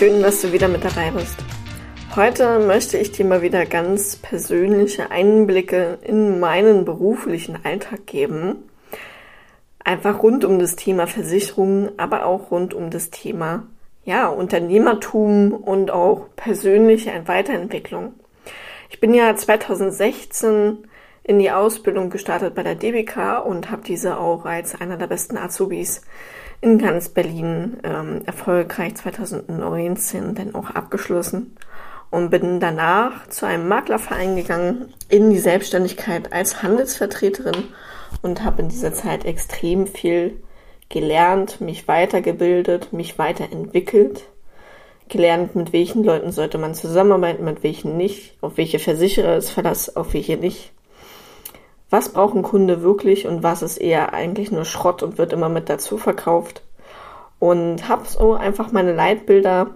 schön, dass du wieder mit dabei bist. Heute möchte ich dir mal wieder ganz persönliche Einblicke in meinen beruflichen Alltag geben. Einfach rund um das Thema Versicherungen, aber auch rund um das Thema ja, Unternehmertum und auch persönliche Weiterentwicklung. Ich bin ja 2016 in die Ausbildung gestartet bei der DBK und habe diese auch als einer der besten Azubis in ganz Berlin ähm, erfolgreich 2019 dann auch abgeschlossen und bin danach zu einem Maklerverein gegangen in die Selbstständigkeit als Handelsvertreterin und habe in dieser Zeit extrem viel gelernt, mich weitergebildet, mich weiterentwickelt, gelernt, mit welchen Leuten sollte man zusammenarbeiten, mit welchen nicht, auf welche Versicherer ist Verlass, auf welche nicht. Was braucht ein Kunde wirklich und was ist eher eigentlich nur Schrott und wird immer mit dazu verkauft. Und habe so einfach meine Leitbilder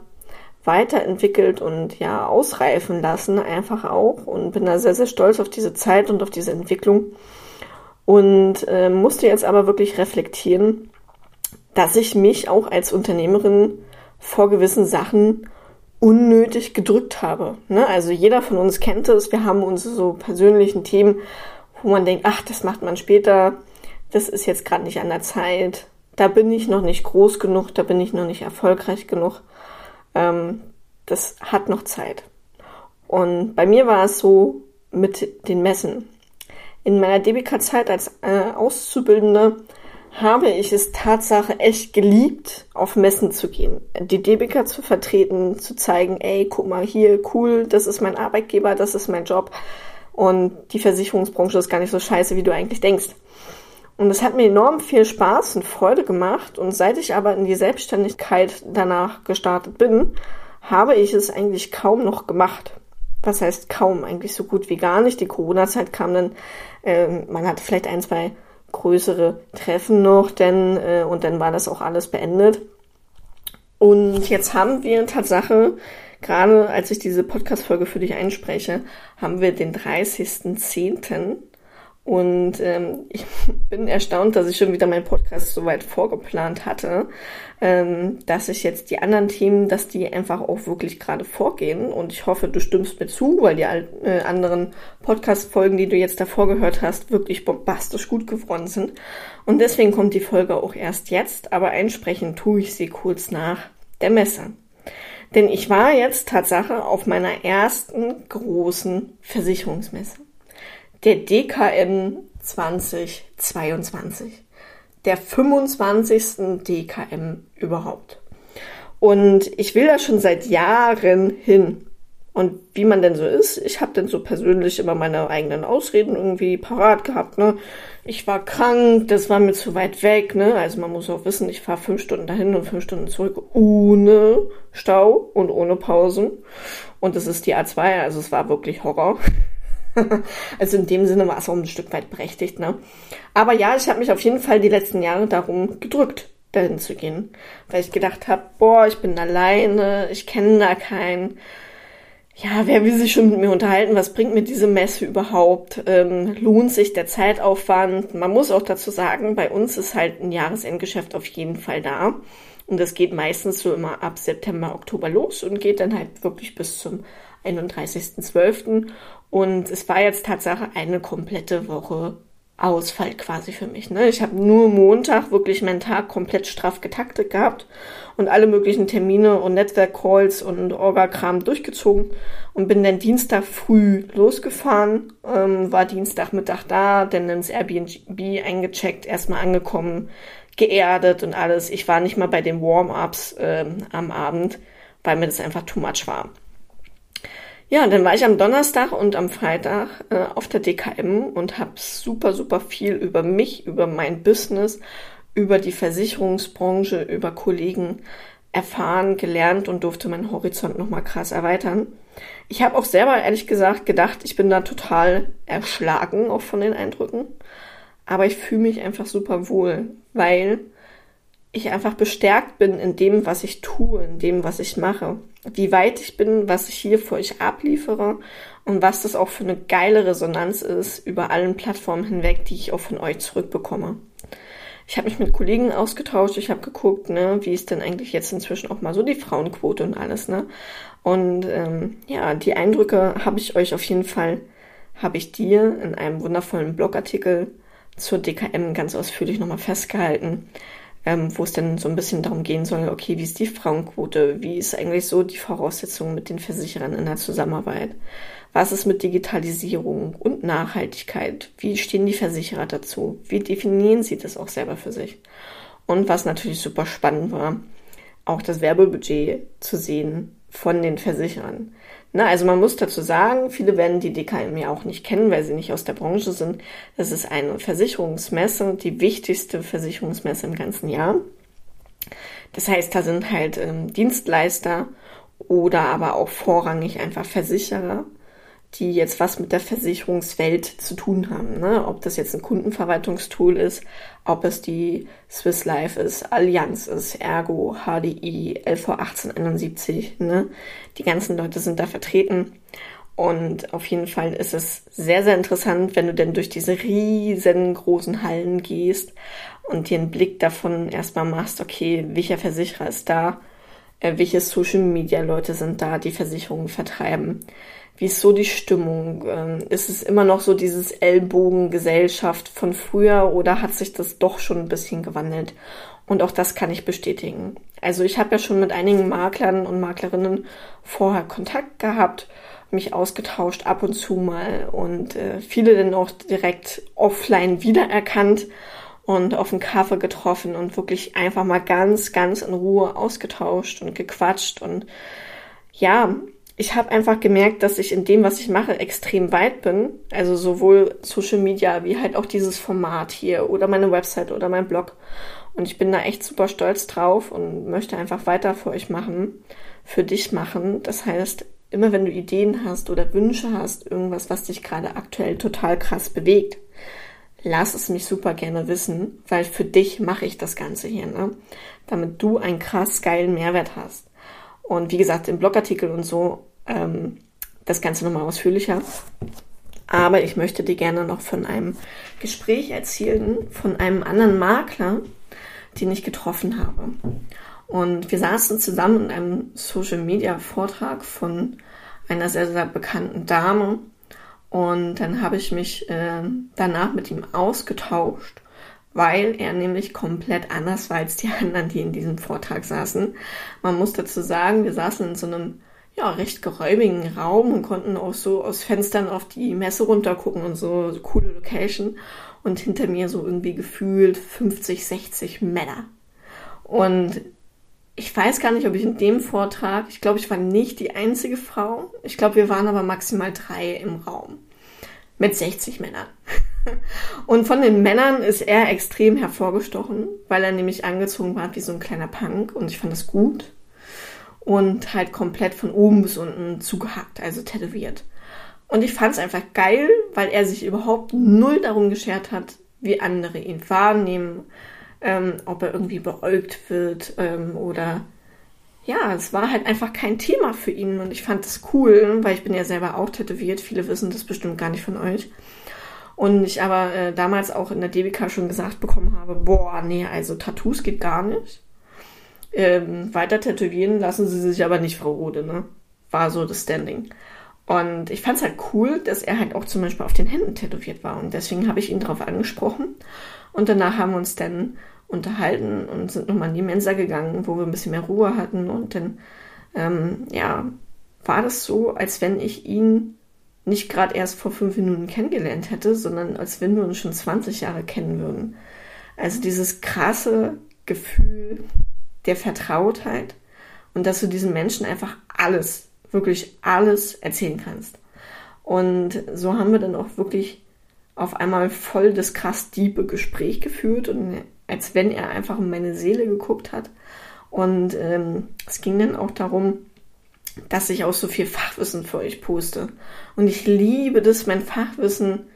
weiterentwickelt und ja ausreifen lassen, einfach auch und bin da sehr, sehr stolz auf diese Zeit und auf diese Entwicklung und äh, musste jetzt aber wirklich reflektieren, dass ich mich auch als Unternehmerin vor gewissen Sachen unnötig gedrückt habe. Ne? Also jeder von uns kennt es. Wir haben unsere so persönlichen Themen, wo man denkt, ach, das macht man später. Das ist jetzt gerade nicht an der Zeit. Da bin ich noch nicht groß genug. Da bin ich noch nicht erfolgreich genug. Ähm, das hat noch Zeit. Und bei mir war es so mit den Messen. In meiner DBK-Zeit als äh, Auszubildende habe ich es Tatsache echt geliebt, auf Messen zu gehen, die DBK zu vertreten, zu zeigen, ey, guck mal hier, cool, das ist mein Arbeitgeber, das ist mein Job und die Versicherungsbranche ist gar nicht so scheiße, wie du eigentlich denkst. Und es hat mir enorm viel Spaß und Freude gemacht und seit ich aber in die Selbstständigkeit danach gestartet bin, habe ich es eigentlich kaum noch gemacht. Was heißt kaum? Eigentlich so gut wie gar nicht. Die Corona-Zeit kam dann, äh, man hatte vielleicht ein, zwei größere Treffen noch, denn äh, und dann war das auch alles beendet. Und jetzt haben wir Tatsache, gerade als ich diese Podcast-Folge für dich einspreche, haben wir den 30.10. Und ähm, ich bin erstaunt, dass ich schon wieder meinen Podcast so weit vorgeplant hatte, ähm, dass ich jetzt die anderen Themen, dass die einfach auch wirklich gerade vorgehen. Und ich hoffe, du stimmst mir zu, weil die äh, anderen Podcast-Folgen, die du jetzt davor gehört hast, wirklich bombastisch gut geworden sind. Und deswegen kommt die Folge auch erst jetzt, aber einsprechen tue ich sie kurz nach der Messe. Denn ich war jetzt Tatsache auf meiner ersten großen Versicherungsmesse der DKM 2022. Der 25. DKM überhaupt. Und ich will da schon seit Jahren hin. Und wie man denn so ist, ich habe dann so persönlich immer meine eigenen Ausreden irgendwie parat gehabt. Ne? Ich war krank, das war mir zu weit weg. Ne? Also man muss auch wissen, ich fahre fünf Stunden dahin und fünf Stunden zurück ohne Stau und ohne Pausen. Und das ist die A2, also es war wirklich Horror. also in dem Sinne war es auch ein Stück weit berechtigt, ne? Aber ja, ich habe mich auf jeden Fall die letzten Jahre darum gedrückt, dahin zu gehen. Weil ich gedacht habe, boah, ich bin alleine, ich kenne da keinen. Ja, wer will sich schon mit mir unterhalten? Was bringt mir diese Messe überhaupt? Ähm, lohnt sich der Zeitaufwand? Man muss auch dazu sagen, bei uns ist halt ein Jahresendgeschäft auf jeden Fall da. Und das geht meistens so immer ab September, Oktober los und geht dann halt wirklich bis zum 31.12. Und es war jetzt Tatsache eine komplette Woche Ausfall quasi für mich. Ne? Ich habe nur Montag wirklich meinen Tag komplett straff getaktet gehabt und alle möglichen Termine und Netzwerkcalls und Orga-Kram durchgezogen und bin dann Dienstag früh losgefahren, ähm, war Dienstagmittag da, dann ins Airbnb eingecheckt, erstmal angekommen, geerdet und alles. Ich war nicht mal bei den Warm-ups ähm, am Abend, weil mir das einfach too much war. Ja, dann war ich am Donnerstag und am Freitag äh, auf der DKM und habe super, super viel über mich, über mein Business, über die Versicherungsbranche, über Kollegen erfahren, gelernt und durfte meinen Horizont nochmal krass erweitern. Ich habe auch selber ehrlich gesagt gedacht, ich bin da total erschlagen auch von den Eindrücken. Aber ich fühle mich einfach super wohl, weil ich einfach bestärkt bin in dem, was ich tue, in dem, was ich mache. Wie weit ich bin, was ich hier für euch abliefere und was das auch für eine geile Resonanz ist über allen Plattformen hinweg, die ich auch von euch zurückbekomme. ich habe mich mit Kollegen ausgetauscht, ich habe geguckt, ne, wie ist denn eigentlich jetzt inzwischen auch mal so die Frauenquote und alles, ne? Und ähm, ja, die Eindrücke habe ich euch auf jeden Fall, habe ich dir in einem wundervollen Blogartikel zur DKM ganz ausführlich nochmal festgehalten, ähm, wo es dann so ein bisschen darum gehen soll, okay, wie ist die Frauenquote, wie ist eigentlich so die Voraussetzung mit den Versicherern in der Zusammenarbeit, was ist mit Digitalisierung und Nachhaltigkeit? Wie stehen die Versicherer dazu? Wie definieren sie das auch selber für sich? Und was natürlich super spannend war, auch das Werbebudget zu sehen von den Versicherern. Na, also man muss dazu sagen, viele werden die DKM ja auch nicht kennen, weil sie nicht aus der Branche sind. Das ist eine Versicherungsmesse, die wichtigste Versicherungsmesse im ganzen Jahr. Das heißt, da sind halt ähm, Dienstleister oder aber auch vorrangig einfach Versicherer die jetzt was mit der Versicherungswelt zu tun haben. Ne? Ob das jetzt ein Kundenverwaltungstool ist, ob es die Swiss Life ist, Allianz ist, Ergo, HDI, LV 1871. Ne? Die ganzen Leute sind da vertreten. Und auf jeden Fall ist es sehr, sehr interessant, wenn du denn durch diese riesengroßen Hallen gehst und dir einen Blick davon erstmal machst, okay, welcher Versicherer ist da, welche Social Media Leute sind da, die Versicherungen vertreiben wie ist so die Stimmung? Ähm, ist es immer noch so dieses Ellbogengesellschaft von früher oder hat sich das doch schon ein bisschen gewandelt? Und auch das kann ich bestätigen. Also ich habe ja schon mit einigen Maklern und Maklerinnen vorher Kontakt gehabt, mich ausgetauscht ab und zu mal und äh, viele dann auch direkt offline wiedererkannt und auf den Kaffee getroffen und wirklich einfach mal ganz, ganz in Ruhe ausgetauscht und gequatscht und ja, ich habe einfach gemerkt, dass ich in dem, was ich mache, extrem weit bin. Also sowohl Social Media wie halt auch dieses Format hier oder meine Website oder mein Blog. Und ich bin da echt super stolz drauf und möchte einfach weiter für euch machen, für dich machen. Das heißt, immer wenn du Ideen hast oder Wünsche hast, irgendwas, was dich gerade aktuell total krass bewegt, lass es mich super gerne wissen, weil für dich mache ich das Ganze hier, ne? Damit du einen krass geilen Mehrwert hast. Und wie gesagt, im Blogartikel und so ähm, das Ganze nochmal ausführlicher. Aber ich möchte dir gerne noch von einem Gespräch erzählen, von einem anderen Makler, den ich getroffen habe. Und wir saßen zusammen in einem Social Media Vortrag von einer sehr, sehr bekannten Dame. Und dann habe ich mich äh, danach mit ihm ausgetauscht weil er nämlich komplett anders war als die anderen, die in diesem Vortrag saßen. Man muss dazu sagen, wir saßen in so einem ja, recht geräumigen Raum und konnten auch so aus Fenstern auf die Messe runtergucken und so, so coole Location. Und hinter mir so irgendwie gefühlt 50, 60 Männer. Und ich weiß gar nicht, ob ich in dem Vortrag, ich glaube, ich war nicht die einzige Frau. Ich glaube, wir waren aber maximal drei im Raum. Mit 60 Männern. Und von den Männern ist er extrem hervorgestochen, weil er nämlich angezogen war wie so ein kleiner Punk und ich fand das gut. Und halt komplett von oben bis unten zugehackt, also tätowiert. Und ich fand es einfach geil, weil er sich überhaupt null darum geschert hat, wie andere ihn wahrnehmen, ähm, ob er irgendwie beäugt wird ähm, oder ja, es war halt einfach kein Thema für ihn und ich fand das cool, weil ich bin ja selber auch tätowiert. Viele wissen das bestimmt gar nicht von euch. Und ich aber äh, damals auch in der DBK schon gesagt bekommen habe, boah, nee, also Tattoos geht gar nicht. Ähm, weiter tätowieren lassen sie sich aber nicht, Frau Rode, ne? War so das Standing. Und ich fand es halt cool, dass er halt auch zum Beispiel auf den Händen tätowiert war. Und deswegen habe ich ihn darauf angesprochen. Und danach haben wir uns dann unterhalten und sind nochmal in die Mensa gegangen, wo wir ein bisschen mehr Ruhe hatten. Und dann, ähm, ja, war das so, als wenn ich ihn nicht gerade erst vor fünf Minuten kennengelernt hätte, sondern als wenn wir uns schon 20 Jahre kennen würden. Also dieses krasse Gefühl der Vertrautheit und dass du diesen Menschen einfach alles, wirklich alles erzählen kannst. Und so haben wir dann auch wirklich auf einmal voll das krass diepe Gespräch geführt und als wenn er einfach in meine Seele geguckt hat. Und ähm, es ging dann auch darum, dass ich auch so viel Fachwissen für euch poste. Und ich liebe das, mein Fachwissen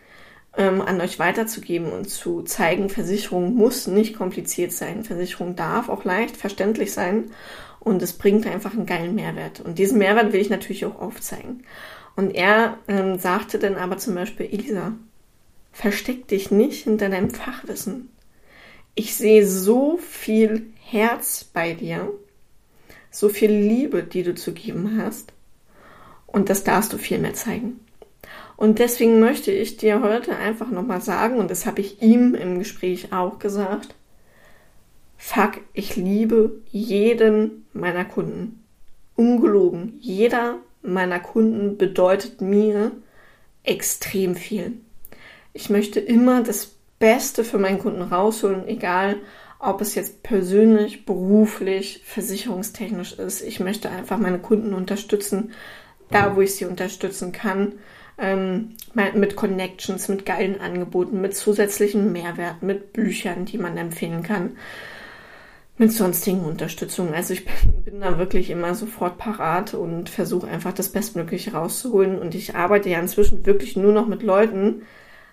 ähm, an euch weiterzugeben und zu zeigen, Versicherung muss nicht kompliziert sein. Versicherung darf auch leicht verständlich sein und es bringt einfach einen geilen Mehrwert. Und diesen Mehrwert will ich natürlich auch aufzeigen. Und er ähm, sagte dann aber zum Beispiel, Elisa, versteck dich nicht hinter deinem Fachwissen. Ich sehe so viel Herz bei dir, so viel Liebe, die du zu geben hast. Und das darfst du viel mehr zeigen. Und deswegen möchte ich dir heute einfach nochmal sagen, und das habe ich ihm im Gespräch auch gesagt, fuck, ich liebe jeden meiner Kunden. Ungelogen. Jeder meiner Kunden bedeutet mir extrem viel. Ich möchte immer das Beste für meinen Kunden rausholen, egal ob es jetzt persönlich, beruflich, versicherungstechnisch ist. Ich möchte einfach meine Kunden unterstützen, da wo ich sie unterstützen kann. Ähm, mit Connections, mit geilen Angeboten, mit zusätzlichen Mehrwerten, mit Büchern, die man empfehlen kann, mit sonstigen Unterstützungen. Also ich bin, bin da wirklich immer sofort parat und versuche einfach das Bestmögliche rauszuholen. Und ich arbeite ja inzwischen wirklich nur noch mit Leuten,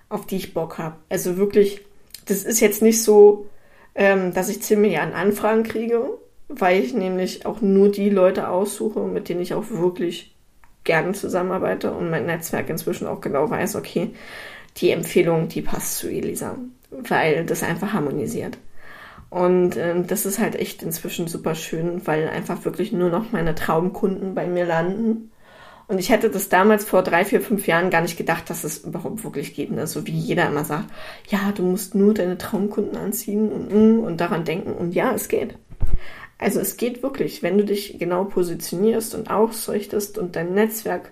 auf die ich Bock habe. Also wirklich, das ist jetzt nicht so, ähm, dass ich ziemlich an Anfragen kriege, weil ich nämlich auch nur die Leute aussuche, mit denen ich auch wirklich gerne zusammenarbeite und mein Netzwerk inzwischen auch genau weiß, okay, die Empfehlung, die passt zu Elisa, weil das einfach harmonisiert. Und ähm, das ist halt echt inzwischen super schön, weil einfach wirklich nur noch meine Traumkunden bei mir landen und ich hätte das damals vor drei, vier, fünf Jahren gar nicht gedacht, dass es überhaupt wirklich geht. Ne? So wie jeder immer sagt, ja, du musst nur deine Traumkunden anziehen und, mm, und daran denken. Und ja, es geht. Also es geht wirklich, wenn du dich genau positionierst und ausrichtest und dein Netzwerk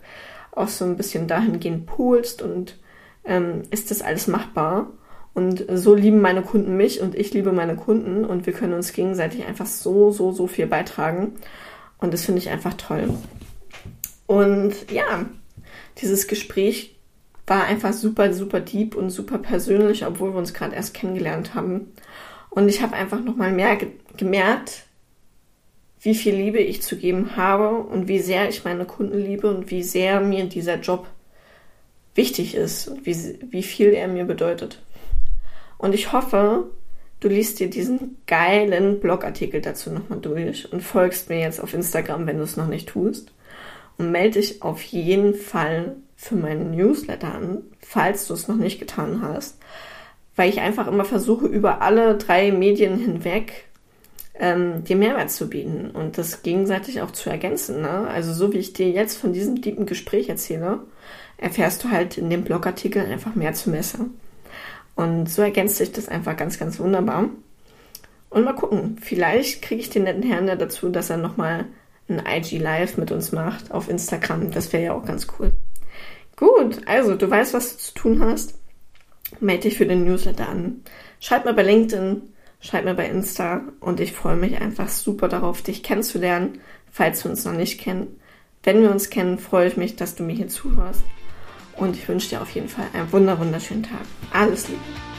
auch so ein bisschen dahingehend poolst und ähm, ist das alles machbar. Und so lieben meine Kunden mich und ich liebe meine Kunden und wir können uns gegenseitig einfach so, so, so viel beitragen. Und das finde ich einfach toll. Und ja, dieses Gespräch war einfach super, super deep und super persönlich, obwohl wir uns gerade erst kennengelernt haben. Und ich habe einfach nochmal mehr ge gemerkt, wie viel Liebe ich zu geben habe und wie sehr ich meine Kunden liebe und wie sehr mir dieser Job wichtig ist und wie, wie viel er mir bedeutet. Und ich hoffe, du liest dir diesen geilen Blogartikel dazu nochmal durch und folgst mir jetzt auf Instagram, wenn du es noch nicht tust und melde dich auf jeden Fall für meinen Newsletter an, falls du es noch nicht getan hast, weil ich einfach immer versuche, über alle drei Medien hinweg ähm, dir Mehrwert zu bieten und das gegenseitig auch zu ergänzen. Ne? Also so wie ich dir jetzt von diesem tiefen Gespräch erzähle, erfährst du halt in dem Blogartikel einfach mehr zu Messer. Und so ergänzt sich das einfach ganz, ganz wunderbar. Und mal gucken, vielleicht kriege ich den netten Herrn ja dazu, dass er nochmal ein IG Live mit uns macht auf Instagram. Das wäre ja auch ganz cool. Gut, also du weißt, was du zu tun hast. Melde dich für den Newsletter an. Schreib mir bei LinkedIn, schreib mir bei Insta und ich freue mich einfach super darauf, dich kennenzulernen, falls wir uns noch nicht kennen. Wenn wir uns kennen, freue ich mich, dass du mir hier zuhörst und ich wünsche dir auf jeden Fall einen wunderschönen Tag. Alles Liebe.